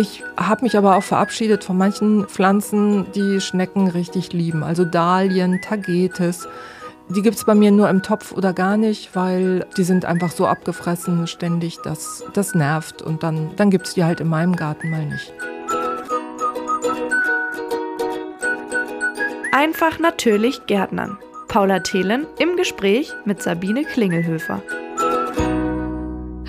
Ich habe mich aber auch verabschiedet von manchen Pflanzen, die Schnecken richtig lieben. Also Dahlien, Tagetes. Die gibt es bei mir nur im Topf oder gar nicht, weil die sind einfach so abgefressen ständig, dass das nervt. Und dann, dann gibt es die halt in meinem Garten mal nicht. Einfach natürlich Gärtnern. Paula Thelen im Gespräch mit Sabine Klingelhöfer.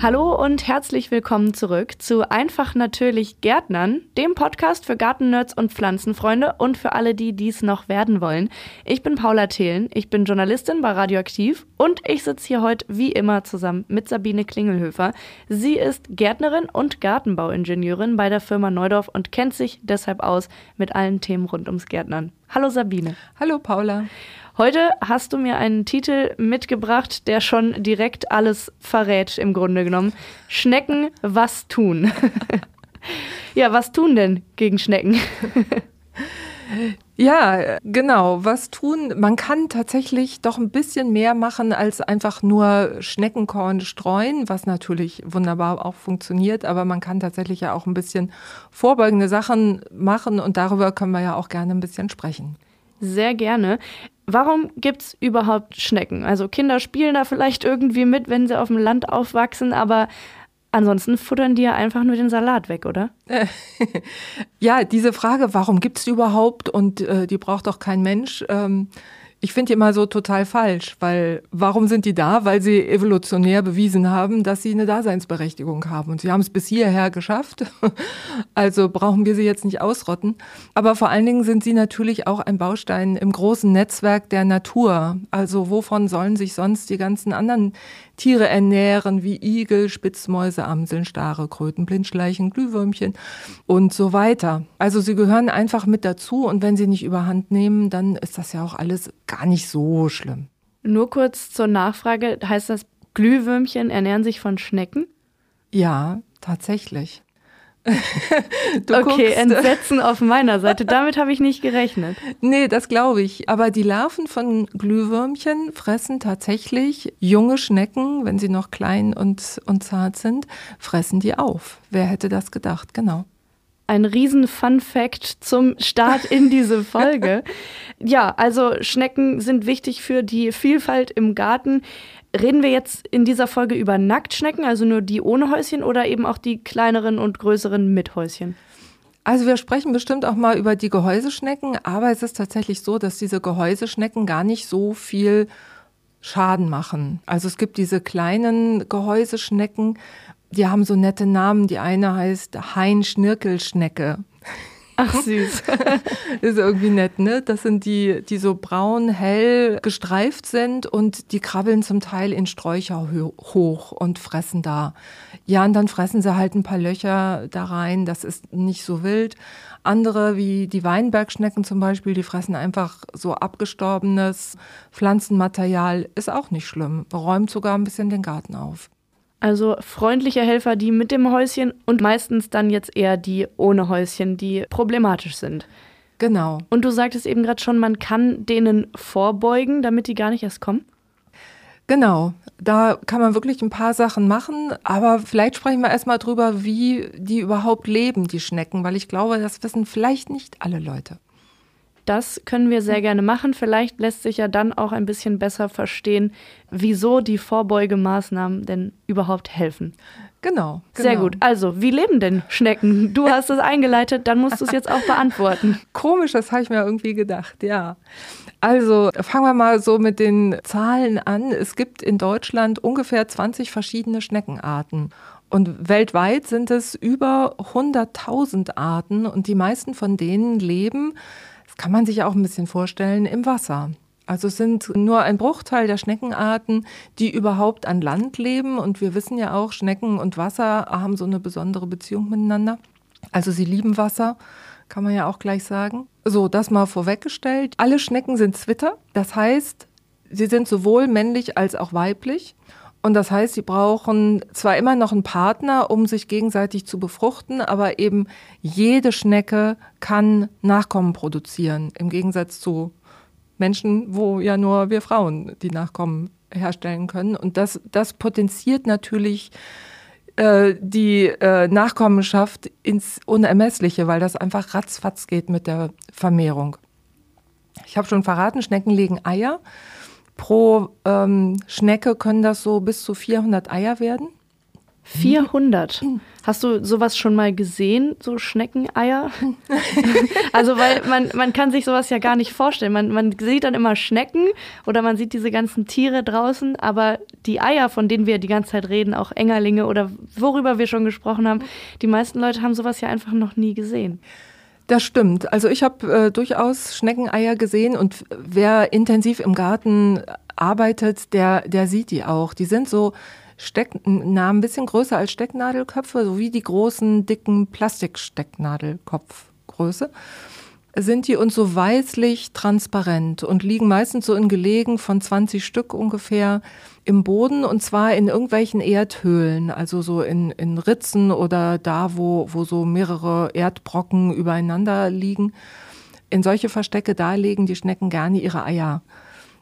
Hallo und herzlich willkommen zurück zu Einfach natürlich Gärtnern, dem Podcast für Gartennerds und Pflanzenfreunde und für alle, die dies noch werden wollen. Ich bin Paula Thelen, ich bin Journalistin bei Radioaktiv und ich sitze hier heute wie immer zusammen mit Sabine Klingelhöfer. Sie ist Gärtnerin und Gartenbauingenieurin bei der Firma Neudorf und kennt sich deshalb aus mit allen Themen rund ums Gärtnern. Hallo Sabine. Hallo Paula. Heute hast du mir einen Titel mitgebracht, der schon direkt alles verrät, im Grunde genommen. Schnecken, was tun? ja, was tun denn gegen Schnecken? Ja, genau. Was tun? Man kann tatsächlich doch ein bisschen mehr machen als einfach nur Schneckenkorn streuen, was natürlich wunderbar auch funktioniert. Aber man kann tatsächlich ja auch ein bisschen vorbeugende Sachen machen und darüber können wir ja auch gerne ein bisschen sprechen. Sehr gerne. Warum gibt es überhaupt Schnecken? Also Kinder spielen da vielleicht irgendwie mit, wenn sie auf dem Land aufwachsen, aber ansonsten futtern die ja einfach nur den Salat weg, oder? ja, diese Frage, warum gibt es die überhaupt und äh, die braucht doch kein Mensch, ähm, ich finde die immer so total falsch, weil warum sind die da? Weil sie evolutionär bewiesen haben, dass sie eine Daseinsberechtigung haben. Und sie haben es bis hierher geschafft. Also brauchen wir sie jetzt nicht ausrotten. Aber vor allen Dingen sind sie natürlich auch ein Baustein im großen Netzwerk der Natur. Also wovon sollen sich sonst die ganzen anderen Tiere ernähren, wie Igel, Spitzmäuse, Amseln, Stare, Kröten, Blindschleichen, Glühwürmchen und so weiter. Also sie gehören einfach mit dazu und wenn sie nicht überhand nehmen, dann ist das ja auch alles gar nicht so schlimm. Nur kurz zur Nachfrage, heißt das, Glühwürmchen ernähren sich von Schnecken? Ja, tatsächlich. okay, guckst. Entsetzen auf meiner Seite. Damit habe ich nicht gerechnet. Nee, das glaube ich. Aber die Larven von Glühwürmchen fressen tatsächlich junge Schnecken, wenn sie noch klein und, und zart sind, fressen die auf. Wer hätte das gedacht? Genau. Ein riesen Fun Fact zum Start in diese Folge. ja, also Schnecken sind wichtig für die Vielfalt im Garten. Reden wir jetzt in dieser Folge über Nacktschnecken, also nur die ohne Häuschen oder eben auch die kleineren und größeren mit Häuschen? Also wir sprechen bestimmt auch mal über die Gehäuseschnecken, aber es ist tatsächlich so, dass diese Gehäuseschnecken gar nicht so viel Schaden machen. Also es gibt diese kleinen Gehäuseschnecken, die haben so nette Namen. Die eine heißt Hein-Schnirkelschnecke. Ach süß. ist irgendwie nett, ne? Das sind die, die so braun, hell gestreift sind und die krabbeln zum Teil in Sträucher hoch und fressen da. Ja, und dann fressen sie halt ein paar Löcher da rein. Das ist nicht so wild. Andere, wie die Weinbergschnecken zum Beispiel, die fressen einfach so abgestorbenes Pflanzenmaterial. Ist auch nicht schlimm. Räumt sogar ein bisschen den Garten auf. Also freundliche Helfer, die mit dem Häuschen und meistens dann jetzt eher die ohne Häuschen, die problematisch sind. Genau. Und du sagtest eben gerade schon, man kann denen vorbeugen, damit die gar nicht erst kommen? Genau, da kann man wirklich ein paar Sachen machen, aber vielleicht sprechen wir erstmal drüber, wie die überhaupt leben, die Schnecken, weil ich glaube, das wissen vielleicht nicht alle Leute. Das können wir sehr gerne machen. Vielleicht lässt sich ja dann auch ein bisschen besser verstehen, wieso die Vorbeugemaßnahmen denn überhaupt helfen. Genau, genau. Sehr gut. Also, wie leben denn Schnecken? Du hast es eingeleitet, dann musst du es jetzt auch beantworten. Komisch, das habe ich mir irgendwie gedacht, ja. Also, fangen wir mal so mit den Zahlen an. Es gibt in Deutschland ungefähr 20 verschiedene Schneckenarten. Und weltweit sind es über 100.000 Arten und die meisten von denen leben das kann man sich auch ein bisschen vorstellen im Wasser. Also es sind nur ein Bruchteil der Schneckenarten, die überhaupt an Land leben. Und wir wissen ja auch, Schnecken und Wasser haben so eine besondere Beziehung miteinander. Also sie lieben Wasser, kann man ja auch gleich sagen. So, das mal vorweggestellt. Alle Schnecken sind Zwitter. Das heißt, sie sind sowohl männlich als auch weiblich. Und das heißt, sie brauchen zwar immer noch einen Partner, um sich gegenseitig zu befruchten, aber eben jede Schnecke kann Nachkommen produzieren, im Gegensatz zu Menschen, wo ja nur wir Frauen die Nachkommen herstellen können. Und das, das potenziert natürlich äh, die äh, Nachkommenschaft ins Unermessliche, weil das einfach ratzfatz geht mit der Vermehrung. Ich habe schon verraten, Schnecken legen Eier. Pro ähm, Schnecke können das so bis zu 400 Eier werden. 400. Hast du sowas schon mal gesehen, so Schneckeneier? also, weil man, man kann sich sowas ja gar nicht vorstellen. Man, man sieht dann immer Schnecken oder man sieht diese ganzen Tiere draußen, aber die Eier, von denen wir die ganze Zeit reden, auch Engerlinge oder worüber wir schon gesprochen haben, die meisten Leute haben sowas ja einfach noch nie gesehen. Das stimmt. Also ich habe äh, durchaus Schneckeneier gesehen und wer intensiv im Garten arbeitet, der, der sieht die auch. Die sind so Stecknamen ein bisschen größer als Stecknadelköpfe, so wie die großen, dicken Plastikstecknadelkopfgröße, sind die uns so weißlich transparent und liegen meistens so in Gelegen von 20 Stück ungefähr im Boden und zwar in irgendwelchen Erdhöhlen, also so in, in Ritzen oder da, wo, wo so mehrere Erdbrocken übereinander liegen. In solche Verstecke, da legen die Schnecken gerne ihre Eier.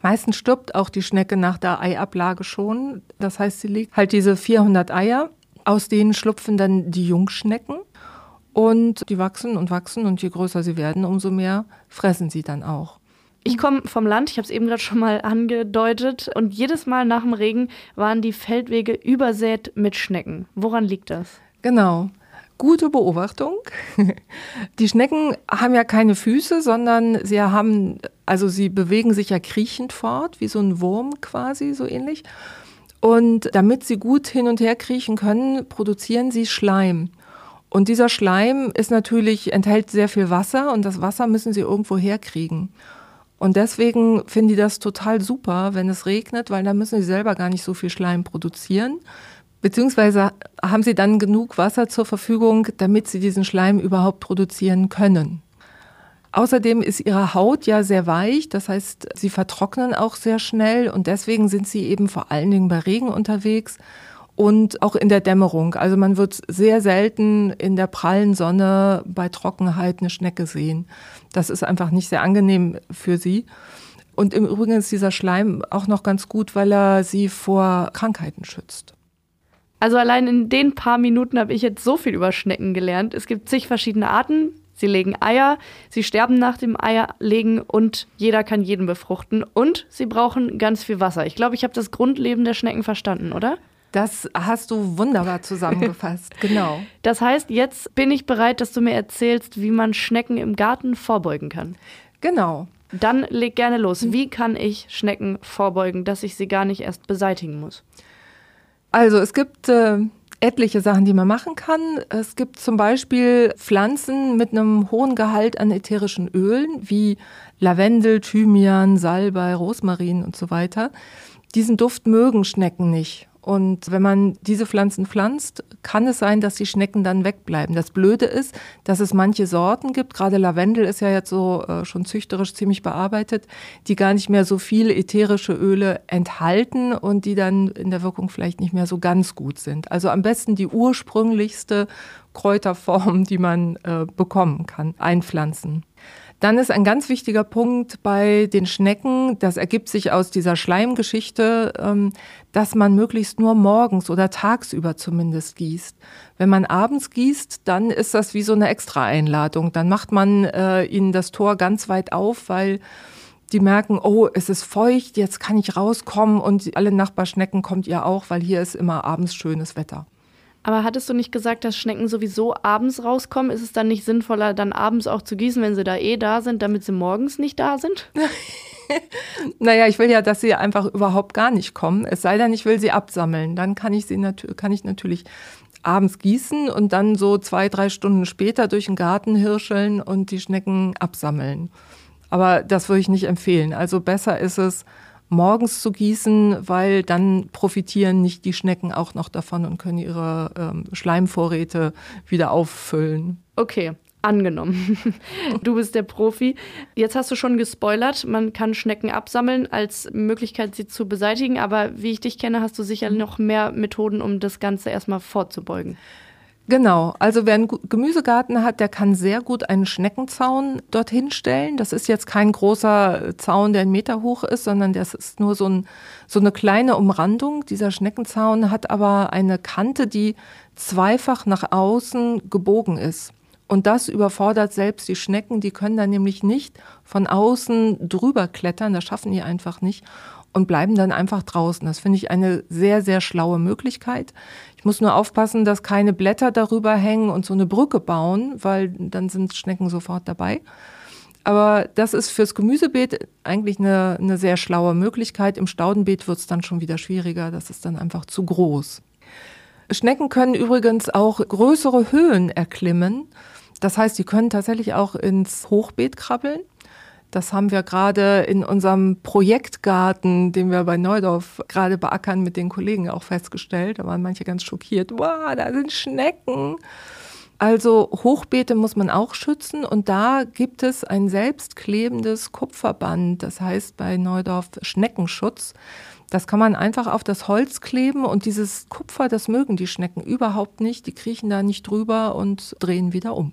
Meistens stirbt auch die Schnecke nach der Eiablage schon. Das heißt, sie legt halt diese 400 Eier. Aus denen schlupfen dann die Jungschnecken. Und die wachsen und wachsen und je größer sie werden, umso mehr fressen sie dann auch. Ich komme vom Land, ich habe es eben gerade schon mal angedeutet, und jedes Mal nach dem Regen waren die Feldwege übersät mit Schnecken. Woran liegt das? Genau. Gute Beobachtung. Die Schnecken haben ja keine Füße, sondern sie haben, also sie bewegen sich ja kriechend fort, wie so ein Wurm quasi, so ähnlich. Und damit sie gut hin und her kriechen können, produzieren sie Schleim. Und dieser Schleim ist natürlich, enthält sehr viel Wasser und das Wasser müssen sie irgendwo herkriegen. Und deswegen finden die das total super, wenn es regnet, weil dann müssen sie selber gar nicht so viel Schleim produzieren. Beziehungsweise haben sie dann genug Wasser zur Verfügung, damit sie diesen Schleim überhaupt produzieren können. Außerdem ist ihre Haut ja sehr weich, das heißt, sie vertrocknen auch sehr schnell und deswegen sind sie eben vor allen Dingen bei Regen unterwegs und auch in der Dämmerung. Also man wird sehr selten in der prallen Sonne bei Trockenheit eine Schnecke sehen. Das ist einfach nicht sehr angenehm für sie. Und im Übrigen ist dieser Schleim auch noch ganz gut, weil er sie vor Krankheiten schützt. Also allein in den paar Minuten habe ich jetzt so viel über Schnecken gelernt. Es gibt zig verschiedene Arten. Sie legen Eier, sie sterben nach dem Eierlegen und jeder kann jeden befruchten. Und sie brauchen ganz viel Wasser. Ich glaube, ich habe das Grundleben der Schnecken verstanden, oder? Das hast du wunderbar zusammengefasst, genau. Das heißt, jetzt bin ich bereit, dass du mir erzählst, wie man Schnecken im Garten vorbeugen kann. Genau. Dann leg gerne los. Wie kann ich Schnecken vorbeugen, dass ich sie gar nicht erst beseitigen muss? Also es gibt äh, etliche Sachen, die man machen kann. Es gibt zum Beispiel Pflanzen mit einem hohen Gehalt an ätherischen Ölen, wie Lavendel, Thymian, Salbei, Rosmarin und so weiter. Diesen Duft mögen Schnecken nicht. Und wenn man diese Pflanzen pflanzt, kann es sein, dass die Schnecken dann wegbleiben. Das Blöde ist, dass es manche Sorten gibt, gerade Lavendel ist ja jetzt so äh, schon züchterisch ziemlich bearbeitet, die gar nicht mehr so viele ätherische Öle enthalten und die dann in der Wirkung vielleicht nicht mehr so ganz gut sind. Also am besten die ursprünglichste Kräuterform, die man äh, bekommen kann, einpflanzen. Dann ist ein ganz wichtiger Punkt bei den Schnecken, das ergibt sich aus dieser Schleimgeschichte, ähm, dass man möglichst nur morgens oder tagsüber zumindest gießt. Wenn man abends gießt, dann ist das wie so eine Extra-Einladung. Dann macht man äh, ihnen das Tor ganz weit auf, weil die merken, oh, es ist feucht, jetzt kann ich rauskommen und alle Nachbarschnecken kommt ihr auch, weil hier ist immer abends schönes Wetter. Aber hattest du nicht gesagt, dass Schnecken sowieso abends rauskommen? Ist es dann nicht sinnvoller, dann abends auch zu gießen, wenn sie da eh da sind, damit sie morgens nicht da sind? naja, ich will ja, dass sie einfach überhaupt gar nicht kommen. Es sei denn, ich will sie absammeln. Dann kann ich sie nat kann ich natürlich abends gießen und dann so zwei, drei Stunden später durch den Garten hirscheln und die Schnecken absammeln. Aber das würde ich nicht empfehlen. Also besser ist es, morgens zu gießen, weil dann profitieren nicht die Schnecken auch noch davon und können ihre ähm, Schleimvorräte wieder auffüllen. Okay, angenommen. Du bist der Profi. Jetzt hast du schon gespoilert, man kann Schnecken absammeln als Möglichkeit, sie zu beseitigen. Aber wie ich dich kenne, hast du sicher noch mehr Methoden, um das Ganze erstmal vorzubeugen. Genau, also wer einen Gemüsegarten hat, der kann sehr gut einen Schneckenzaun dorthin stellen. Das ist jetzt kein großer Zaun, der einen Meter hoch ist, sondern das ist nur so, ein, so eine kleine Umrandung. Dieser Schneckenzaun hat aber eine Kante, die zweifach nach außen gebogen ist. Und das überfordert selbst die Schnecken, die können dann nämlich nicht von außen drüber klettern, das schaffen die einfach nicht und bleiben dann einfach draußen. Das finde ich eine sehr, sehr schlaue Möglichkeit. Ich muss nur aufpassen, dass keine Blätter darüber hängen und so eine Brücke bauen, weil dann sind Schnecken sofort dabei. Aber das ist fürs Gemüsebeet eigentlich eine, eine sehr schlaue Möglichkeit. Im Staudenbeet wird es dann schon wieder schwieriger. Das ist dann einfach zu groß. Schnecken können übrigens auch größere Höhen erklimmen. Das heißt, sie können tatsächlich auch ins Hochbeet krabbeln. Das haben wir gerade in unserem Projektgarten, den wir bei Neudorf gerade beackern, mit den Kollegen auch festgestellt. Da waren manche ganz schockiert. Wow, da sind Schnecken. Also Hochbeete muss man auch schützen und da gibt es ein selbstklebendes Kupferband, das heißt bei Neudorf Schneckenschutz. Das kann man einfach auf das Holz kleben und dieses Kupfer, das mögen die Schnecken überhaupt nicht. Die kriechen da nicht drüber und drehen wieder um.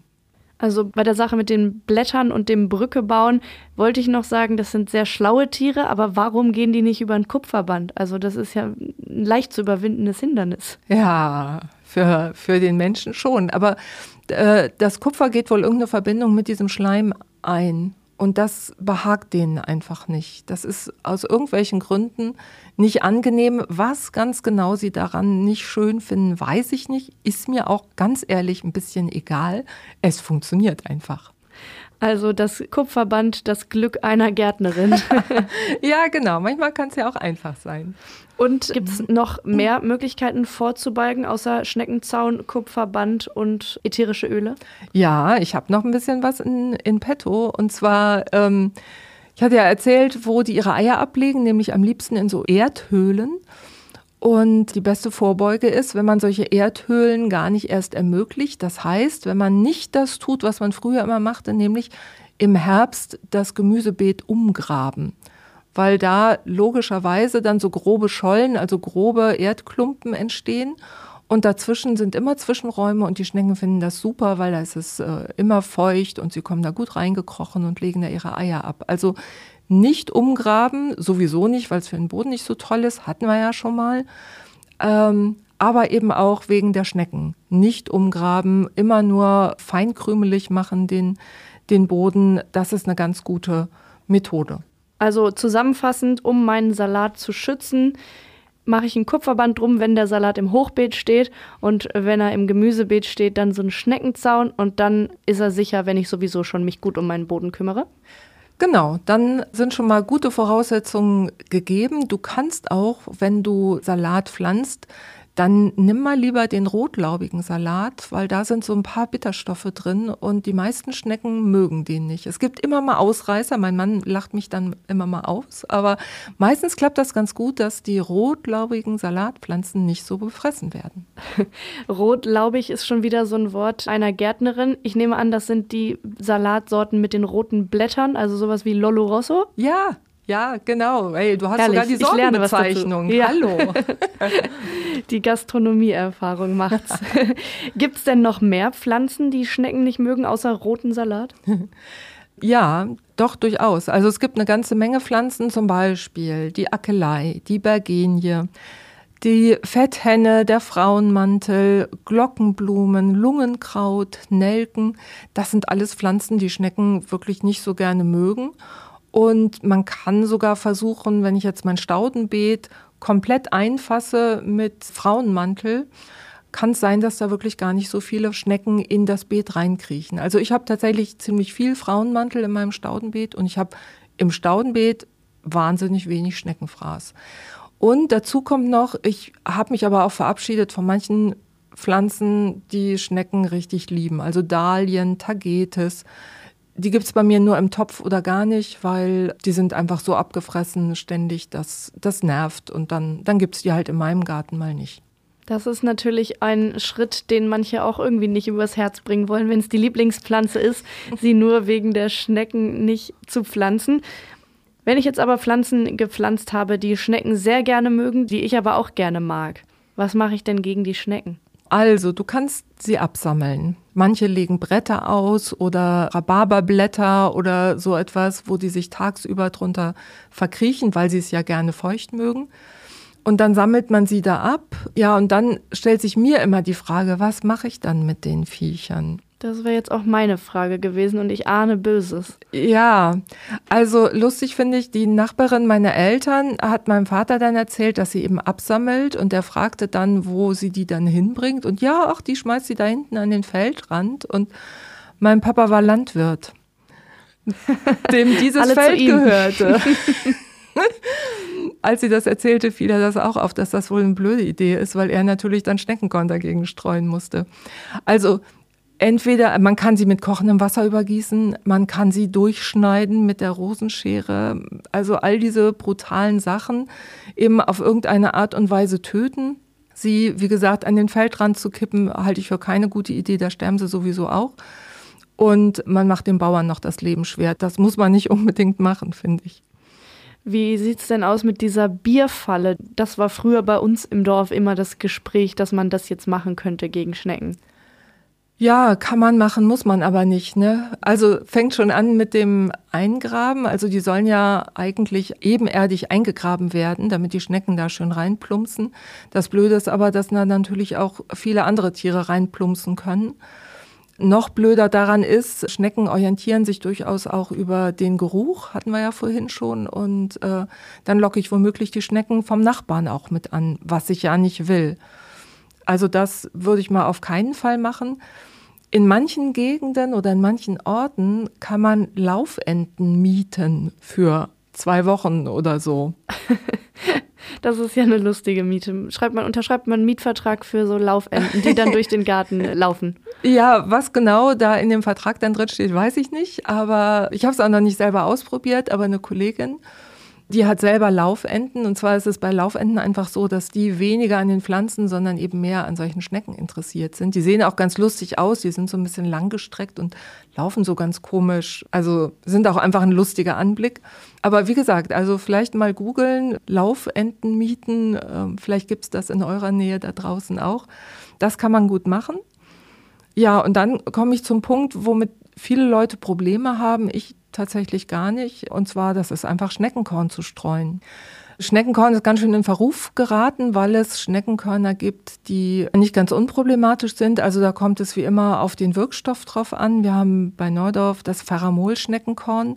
Also bei der Sache mit den Blättern und dem Brücke bauen wollte ich noch sagen, das sind sehr schlaue Tiere, aber warum gehen die nicht über ein Kupferband? Also das ist ja ein leicht zu überwindendes Hindernis. Ja, für, für den Menschen schon. Aber äh, das Kupfer geht wohl irgendeine Verbindung mit diesem Schleim ein. Und das behagt denen einfach nicht. Das ist aus irgendwelchen Gründen nicht angenehm. Was ganz genau sie daran nicht schön finden, weiß ich nicht. Ist mir auch ganz ehrlich ein bisschen egal. Es funktioniert einfach. Also das Kupferband, das Glück einer Gärtnerin. ja, genau. Manchmal kann es ja auch einfach sein. Und gibt es noch mehr Möglichkeiten vorzubeugen, außer Schneckenzaun, Kupferband und ätherische Öle? Ja, ich habe noch ein bisschen was in, in petto. Und zwar, ähm, ich hatte ja erzählt, wo die ihre Eier ablegen, nämlich am liebsten in so Erdhöhlen. Und die beste Vorbeuge ist, wenn man solche Erdhöhlen gar nicht erst ermöglicht. Das heißt, wenn man nicht das tut, was man früher immer machte, nämlich im Herbst das Gemüsebeet umgraben. Weil da logischerweise dann so grobe Schollen, also grobe Erdklumpen entstehen. Und dazwischen sind immer Zwischenräume und die Schnecken finden das super, weil da ist es äh, immer feucht und sie kommen da gut reingekrochen und legen da ihre Eier ab. Also nicht umgraben, sowieso nicht, weil es für den Boden nicht so toll ist, hatten wir ja schon mal. Ähm, aber eben auch wegen der Schnecken. Nicht umgraben, immer nur feinkrümelig machen den, den Boden. Das ist eine ganz gute Methode. Also zusammenfassend, um meinen Salat zu schützen, mache ich ein Kupferband drum, wenn der Salat im Hochbeet steht und wenn er im Gemüsebeet steht, dann so ein Schneckenzaun und dann ist er sicher, wenn ich sowieso schon mich gut um meinen Boden kümmere. Genau, dann sind schon mal gute Voraussetzungen gegeben. Du kannst auch, wenn du Salat pflanzt, dann nimm mal lieber den rotlaubigen Salat, weil da sind so ein paar Bitterstoffe drin und die meisten Schnecken mögen den nicht. Es gibt immer mal Ausreißer, mein Mann lacht mich dann immer mal aus, aber meistens klappt das ganz gut, dass die rotlaubigen Salatpflanzen nicht so befressen werden. Rotlaubig ist schon wieder so ein Wort einer Gärtnerin. Ich nehme an, das sind die Salatsorten mit den roten Blättern, also sowas wie Lollo Rosso? Ja, ja, genau. Hey, du hast Herrlich. sogar die Sortenbezeichnung. Ja. Hallo. die Gastronomieerfahrung macht's. Gibt es denn noch mehr Pflanzen, die Schnecken nicht mögen, außer roten Salat? Ja, doch durchaus. Also es gibt eine ganze Menge Pflanzen, zum Beispiel die Akelei, die Bergenie, die Fetthenne, der Frauenmantel, Glockenblumen, Lungenkraut, Nelken. Das sind alles Pflanzen, die Schnecken wirklich nicht so gerne mögen. Und man kann sogar versuchen, wenn ich jetzt mein Staudenbeet komplett einfasse mit Frauenmantel, kann es sein, dass da wirklich gar nicht so viele Schnecken in das Beet reinkriechen. Also ich habe tatsächlich ziemlich viel Frauenmantel in meinem Staudenbeet und ich habe im Staudenbeet wahnsinnig wenig Schneckenfraß. Und dazu kommt noch, ich habe mich aber auch verabschiedet von manchen Pflanzen, die Schnecken richtig lieben. Also Dahlien, Tagetes, die gibt es bei mir nur im Topf oder gar nicht, weil die sind einfach so abgefressen ständig, dass das nervt. Und dann, dann gibt es die halt in meinem Garten mal nicht. Das ist natürlich ein Schritt, den manche auch irgendwie nicht übers Herz bringen wollen, wenn es die Lieblingspflanze ist, sie nur wegen der Schnecken nicht zu pflanzen. Wenn ich jetzt aber Pflanzen gepflanzt habe, die Schnecken sehr gerne mögen, die ich aber auch gerne mag, was mache ich denn gegen die Schnecken? Also, du kannst sie absammeln. Manche legen Bretter aus oder Rhabarberblätter oder so etwas, wo die sich tagsüber drunter verkriechen, weil sie es ja gerne feucht mögen. Und dann sammelt man sie da ab. Ja, und dann stellt sich mir immer die Frage, was mache ich dann mit den Viechern? Das wäre jetzt auch meine Frage gewesen und ich ahne Böses. Ja, also lustig finde ich, die Nachbarin meiner Eltern hat meinem Vater dann erzählt, dass sie eben absammelt und er fragte dann, wo sie die dann hinbringt. Und ja, ach, die schmeißt sie da hinten an den Feldrand. Und mein Papa war Landwirt, dem dieses Feld gehörte. Als sie das erzählte, fiel er das auch auf, dass das wohl eine blöde Idee ist, weil er natürlich dann Schneckenkorn dagegen streuen musste. Also Entweder man kann sie mit kochendem Wasser übergießen, man kann sie durchschneiden mit der Rosenschere, also all diese brutalen Sachen eben auf irgendeine Art und Weise töten. Sie, wie gesagt, an den Feldrand zu kippen, halte ich für keine gute Idee, da sterben sie sowieso auch. Und man macht den Bauern noch das Leben schwer. Das muss man nicht unbedingt machen, finde ich. Wie sieht es denn aus mit dieser Bierfalle? Das war früher bei uns im Dorf immer das Gespräch, dass man das jetzt machen könnte gegen Schnecken. Ja, kann man machen, muss man aber nicht. Ne? Also fängt schon an mit dem Eingraben. Also die sollen ja eigentlich ebenerdig eingegraben werden, damit die Schnecken da schön reinplumpsen. Das Blöde ist aber, dass da natürlich auch viele andere Tiere reinplumpsen können. Noch blöder daran ist, Schnecken orientieren sich durchaus auch über den Geruch, hatten wir ja vorhin schon. Und äh, dann locke ich womöglich die Schnecken vom Nachbarn auch mit an, was ich ja nicht will. Also das würde ich mal auf keinen Fall machen. In manchen Gegenden oder in manchen Orten kann man Laufenten mieten für zwei Wochen oder so. Das ist ja eine lustige Miete. Schreibt man, unterschreibt man einen Mietvertrag für so Laufenten, die dann durch den Garten laufen. Ja, was genau da in dem Vertrag dann drin steht, weiß ich nicht. Aber ich habe es auch noch nicht selber ausprobiert, aber eine Kollegin die hat selber Laufenten und zwar ist es bei Laufenten einfach so, dass die weniger an den Pflanzen, sondern eben mehr an solchen Schnecken interessiert sind. Die sehen auch ganz lustig aus, die sind so ein bisschen langgestreckt und laufen so ganz komisch. Also sind auch einfach ein lustiger Anblick. Aber wie gesagt, also vielleicht mal googeln, Laufenten mieten, ähm, vielleicht gibt's das in eurer Nähe da draußen auch. Das kann man gut machen. Ja, und dann komme ich zum Punkt, womit viele Leute Probleme haben. Ich tatsächlich gar nicht. Und zwar, das ist einfach Schneckenkorn zu streuen. Schneckenkorn ist ganz schön in Verruf geraten, weil es Schneckenkörner gibt, die nicht ganz unproblematisch sind. Also da kommt es wie immer auf den Wirkstoff drauf an. Wir haben bei Neudorf das Pharamol-Schneckenkorn.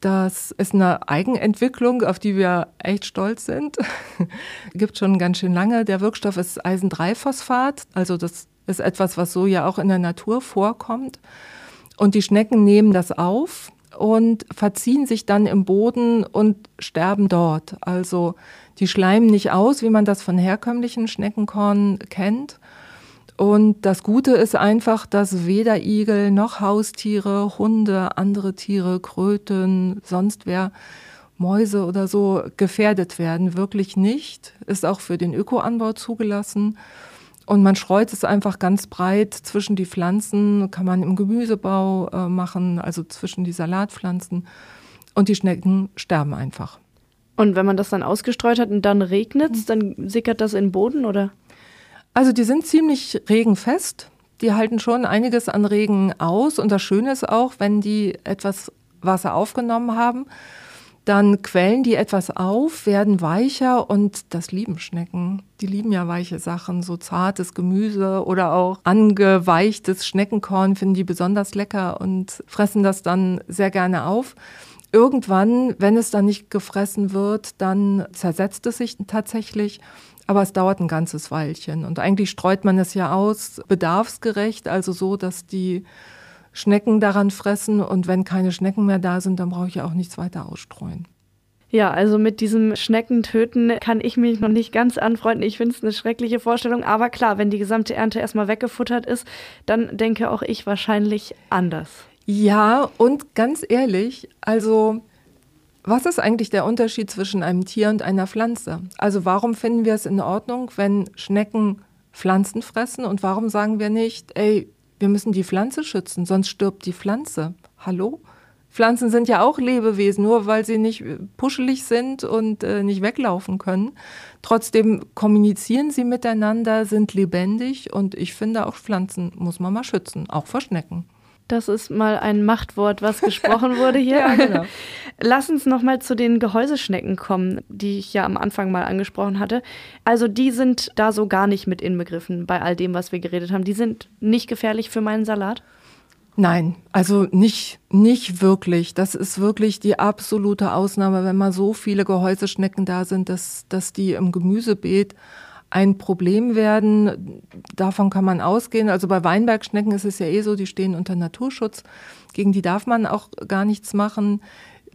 Das ist eine Eigenentwicklung, auf die wir echt stolz sind. Gibt schon ganz schön lange. Der Wirkstoff ist Eisen-3-Phosphat. Also das ist etwas, was so ja auch in der Natur vorkommt. Und die Schnecken nehmen das auf und verziehen sich dann im Boden und sterben dort. Also die schleimen nicht aus, wie man das von herkömmlichen Schneckenkorn kennt. Und das Gute ist einfach, dass weder Igel noch Haustiere, Hunde, andere Tiere, Kröten, sonst wer, Mäuse oder so gefährdet werden. Wirklich nicht. Ist auch für den Ökoanbau zugelassen. Und man streut es einfach ganz breit zwischen die Pflanzen, kann man im Gemüsebau äh, machen, also zwischen die Salatpflanzen. Und die Schnecken sterben einfach. Und wenn man das dann ausgestreut hat und dann regnet es, dann sickert das in den Boden, oder? Also die sind ziemlich regenfest. Die halten schon einiges an Regen aus. Und das Schöne ist auch, wenn die etwas Wasser aufgenommen haben, dann quellen die etwas auf, werden weicher und das lieben Schnecken. Die lieben ja weiche Sachen, so zartes Gemüse oder auch angeweichtes Schneckenkorn finden die besonders lecker und fressen das dann sehr gerne auf. Irgendwann, wenn es dann nicht gefressen wird, dann zersetzt es sich tatsächlich. Aber es dauert ein ganzes Weilchen. Und eigentlich streut man es ja aus, bedarfsgerecht, also so, dass die Schnecken daran fressen und wenn keine Schnecken mehr da sind, dann brauche ich auch nichts weiter ausstreuen. Ja, also mit diesem Schneckentöten kann ich mich noch nicht ganz anfreunden. Ich finde es eine schreckliche Vorstellung. Aber klar, wenn die gesamte Ernte erstmal weggefuttert ist, dann denke auch ich wahrscheinlich anders. Ja, und ganz ehrlich, also was ist eigentlich der Unterschied zwischen einem Tier und einer Pflanze? Also warum finden wir es in Ordnung, wenn Schnecken Pflanzen fressen und warum sagen wir nicht, ey, wir müssen die Pflanze schützen, sonst stirbt die Pflanze. Hallo? Pflanzen sind ja auch Lebewesen, nur weil sie nicht puschelig sind und äh, nicht weglaufen können. Trotzdem kommunizieren sie miteinander, sind lebendig und ich finde auch Pflanzen muss man mal schützen, auch vor Schnecken. Das ist mal ein Machtwort, was gesprochen wurde hier. ja, genau. Lass uns noch mal zu den Gehäuseschnecken kommen, die ich ja am Anfang mal angesprochen hatte. Also die sind da so gar nicht mit inbegriffen bei all dem, was wir geredet haben. Die sind nicht gefährlich für meinen Salat? Nein, also nicht, nicht wirklich. Das ist wirklich die absolute Ausnahme, wenn mal so viele Gehäuseschnecken da sind, dass, dass die im Gemüsebeet ein Problem werden. Davon kann man ausgehen. Also bei Weinbergschnecken ist es ja eh so, die stehen unter Naturschutz. Gegen die darf man auch gar nichts machen.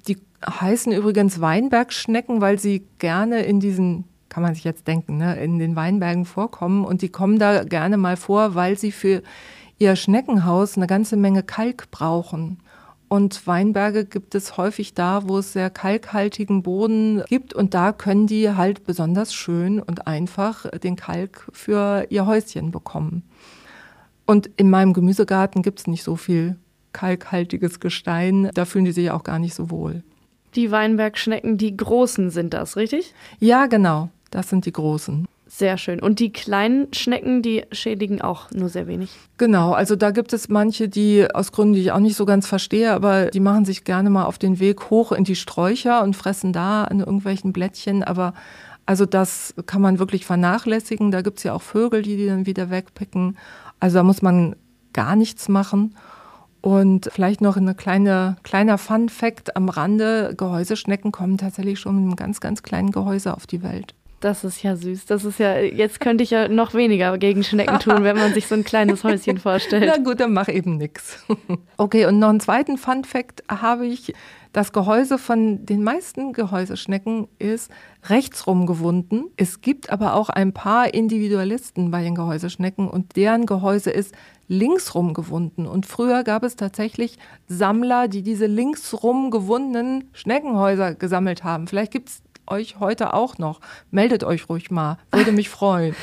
Die heißen übrigens Weinbergschnecken, weil sie gerne in diesen, kann man sich jetzt denken, ne, in den Weinbergen vorkommen. Und die kommen da gerne mal vor, weil sie für ihr Schneckenhaus eine ganze Menge Kalk brauchen. Und Weinberge gibt es häufig da, wo es sehr kalkhaltigen Boden gibt. Und da können die halt besonders schön und einfach den Kalk für ihr Häuschen bekommen. Und in meinem Gemüsegarten gibt es nicht so viel kalkhaltiges Gestein. Da fühlen die sich auch gar nicht so wohl. Die Weinbergschnecken, die großen sind das, richtig? Ja, genau. Das sind die großen. Sehr schön. Und die kleinen Schnecken, die schädigen auch nur sehr wenig. Genau, also da gibt es manche, die aus Gründen, die ich auch nicht so ganz verstehe, aber die machen sich gerne mal auf den Weg hoch in die Sträucher und fressen da an irgendwelchen Blättchen. Aber also das kann man wirklich vernachlässigen. Da gibt es ja auch Vögel, die die dann wieder wegpicken. Also da muss man gar nichts machen. Und vielleicht noch ein kleine, kleiner Fun-Fact am Rande: Gehäuseschnecken kommen tatsächlich schon mit einem ganz, ganz kleinen Gehäuse auf die Welt. Das ist ja süß. Das ist ja, jetzt könnte ich ja noch weniger gegen Schnecken tun, wenn man sich so ein kleines Häuschen vorstellt. Na gut, dann mach eben nix. Okay, und noch einen zweiten Fun Fact habe ich. Das Gehäuse von den meisten Gehäuseschnecken ist rechtsrum gewunden. Es gibt aber auch ein paar Individualisten bei den Gehäuseschnecken und deren Gehäuse ist linksrum gewunden. Und früher gab es tatsächlich Sammler, die diese linksrum gewundenen Schneckenhäuser gesammelt haben. Vielleicht gibt es euch heute auch noch. Meldet euch ruhig mal, würde mich freuen.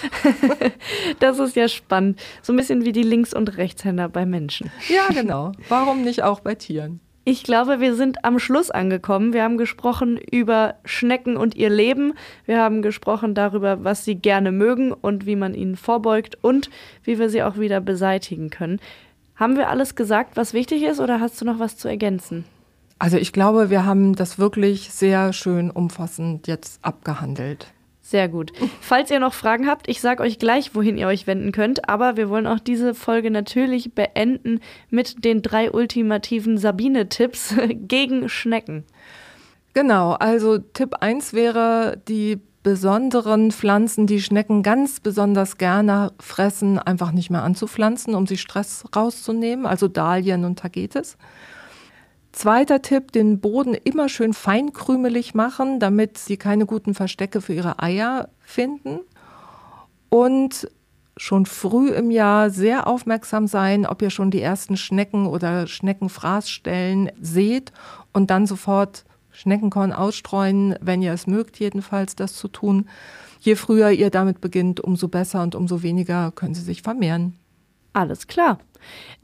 das ist ja spannend. So ein bisschen wie die Links- und Rechtshänder bei Menschen. Ja, genau. Warum nicht auch bei Tieren? Ich glaube, wir sind am Schluss angekommen. Wir haben gesprochen über Schnecken und ihr Leben. Wir haben gesprochen darüber, was sie gerne mögen und wie man ihnen vorbeugt und wie wir sie auch wieder beseitigen können. Haben wir alles gesagt, was wichtig ist, oder hast du noch was zu ergänzen? Also ich glaube, wir haben das wirklich sehr schön umfassend jetzt abgehandelt. Sehr gut. Falls ihr noch Fragen habt, ich sage euch gleich, wohin ihr euch wenden könnt. Aber wir wollen auch diese Folge natürlich beenden mit den drei ultimativen Sabine-Tipps gegen Schnecken. Genau, also Tipp 1 wäre, die besonderen Pflanzen, die Schnecken ganz besonders gerne fressen, einfach nicht mehr anzupflanzen, um sie Stress rauszunehmen, also Dahlien und Tagetes. Zweiter Tipp, den Boden immer schön feinkrümelig machen, damit sie keine guten Verstecke für ihre Eier finden. Und schon früh im Jahr sehr aufmerksam sein, ob ihr schon die ersten Schnecken oder Schneckenfraßstellen seht und dann sofort Schneckenkorn ausstreuen, wenn ihr es mögt, jedenfalls das zu tun. Je früher ihr damit beginnt, umso besser und umso weniger können sie sich vermehren. Alles klar.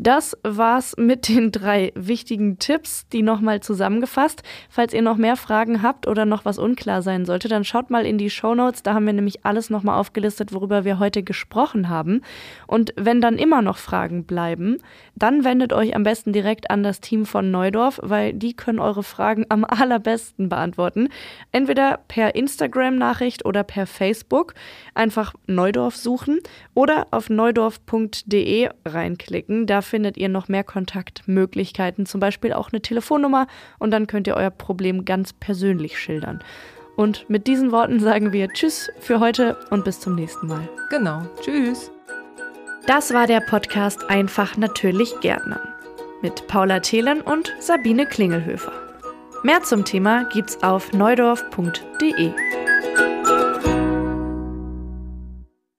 Das war's mit den drei wichtigen Tipps, die nochmal zusammengefasst. Falls ihr noch mehr Fragen habt oder noch was unklar sein sollte, dann schaut mal in die Show Notes. Da haben wir nämlich alles nochmal aufgelistet, worüber wir heute gesprochen haben. Und wenn dann immer noch Fragen bleiben, dann wendet euch am besten direkt an das Team von Neudorf, weil die können eure Fragen am allerbesten beantworten. Entweder per Instagram-Nachricht oder per Facebook. Einfach Neudorf suchen oder auf neudorf.de reinklicken klicken. Da findet ihr noch mehr Kontaktmöglichkeiten, zum Beispiel auch eine Telefonnummer und dann könnt ihr euer Problem ganz persönlich schildern. Und mit diesen Worten sagen wir Tschüss für heute und bis zum nächsten Mal. Genau, Tschüss. Das war der Podcast Einfach natürlich Gärtnern mit Paula Thelen und Sabine Klingelhöfer. Mehr zum Thema gibt's auf neudorf.de.